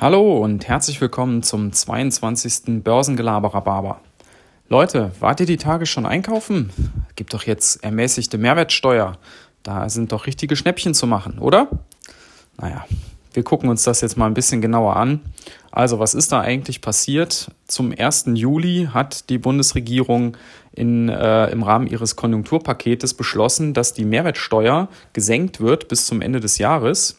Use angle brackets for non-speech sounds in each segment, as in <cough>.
Hallo und herzlich willkommen zum 22. Börsengelaberer Barber. Leute, wart ihr die Tage schon einkaufen? Gibt doch jetzt ermäßigte Mehrwertsteuer. Da sind doch richtige Schnäppchen zu machen, oder? Naja, wir gucken uns das jetzt mal ein bisschen genauer an. Also, was ist da eigentlich passiert? Zum 1. Juli hat die Bundesregierung in, äh, im Rahmen ihres Konjunkturpaketes beschlossen, dass die Mehrwertsteuer gesenkt wird bis zum Ende des Jahres.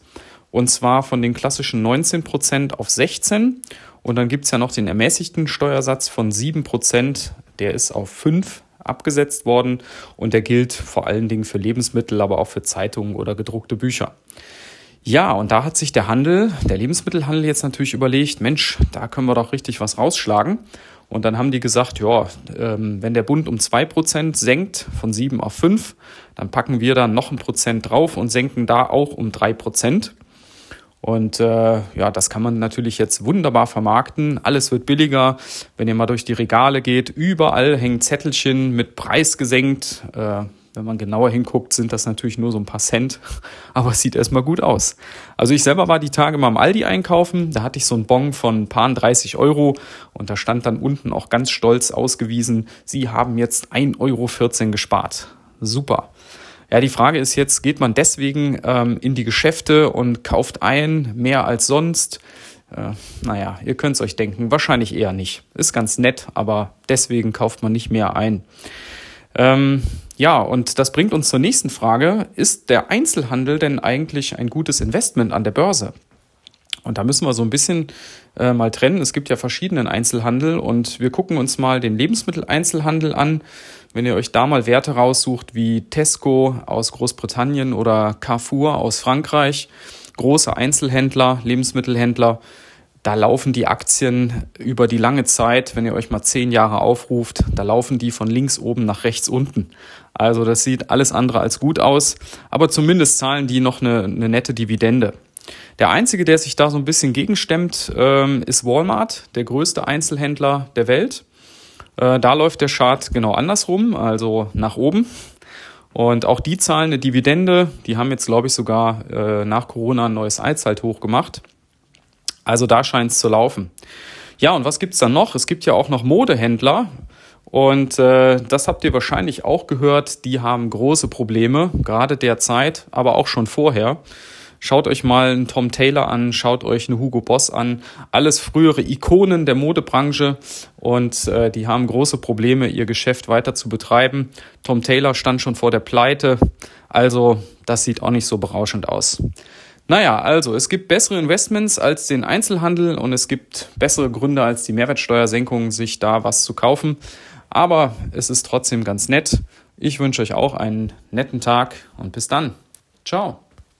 Und zwar von den klassischen 19 Prozent auf 16. Und dann gibt es ja noch den ermäßigten Steuersatz von 7 Prozent. Der ist auf 5 abgesetzt worden und der gilt vor allen Dingen für Lebensmittel, aber auch für Zeitungen oder gedruckte Bücher. Ja, und da hat sich der Handel, der Lebensmittelhandel jetzt natürlich überlegt, Mensch, da können wir doch richtig was rausschlagen. Und dann haben die gesagt, ja, ähm, wenn der Bund um 2% senkt, von 7 auf 5, dann packen wir da noch ein Prozent drauf und senken da auch um 3%. Und äh, ja, das kann man natürlich jetzt wunderbar vermarkten. Alles wird billiger. Wenn ihr mal durch die Regale geht, überall hängen Zettelchen mit Preis gesenkt. Äh, wenn man genauer hinguckt, sind das natürlich nur so ein paar Cent, <laughs> aber es sieht erstmal gut aus. Also ich selber war die Tage mal im Aldi einkaufen, da hatte ich so einen Bon von ein paar 30 Euro und da stand dann unten auch ganz stolz ausgewiesen, Sie haben jetzt 1,14 Euro gespart. Super. Ja, die Frage ist jetzt, geht man deswegen ähm, in die Geschäfte und kauft ein, mehr als sonst? Äh, naja, ihr könnt es euch denken, wahrscheinlich eher nicht. Ist ganz nett, aber deswegen kauft man nicht mehr ein. Ähm, ja, und das bringt uns zur nächsten Frage. Ist der Einzelhandel denn eigentlich ein gutes Investment an der Börse? Und da müssen wir so ein bisschen äh, mal trennen. Es gibt ja verschiedenen Einzelhandel und wir gucken uns mal den Lebensmitteleinzelhandel an. Wenn ihr euch da mal Werte raussucht wie Tesco aus Großbritannien oder Carrefour aus Frankreich, große Einzelhändler, Lebensmittelhändler, da laufen die Aktien über die lange Zeit, wenn ihr euch mal zehn Jahre aufruft, da laufen die von links oben nach rechts unten. Also das sieht alles andere als gut aus, aber zumindest zahlen die noch eine, eine nette Dividende. Der einzige, der sich da so ein bisschen gegenstemmt, ähm, ist Walmart, der größte Einzelhändler der Welt. Äh, da läuft der Chart genau andersrum, also nach oben. Und auch die zahlen eine Dividende. Die haben jetzt, glaube ich, sogar äh, nach Corona ein neues Allzeithoch gemacht. Also da scheint es zu laufen. Ja, und was gibt's dann noch? Es gibt ja auch noch Modehändler. Und äh, das habt ihr wahrscheinlich auch gehört. Die haben große Probleme, gerade derzeit, aber auch schon vorher. Schaut euch mal einen Tom Taylor an, schaut euch einen Hugo Boss an. Alles frühere Ikonen der Modebranche und äh, die haben große Probleme, ihr Geschäft weiter zu betreiben. Tom Taylor stand schon vor der Pleite, also das sieht auch nicht so berauschend aus. Naja, also es gibt bessere Investments als den Einzelhandel und es gibt bessere Gründe als die Mehrwertsteuersenkung, sich da was zu kaufen. Aber es ist trotzdem ganz nett. Ich wünsche euch auch einen netten Tag und bis dann. Ciao.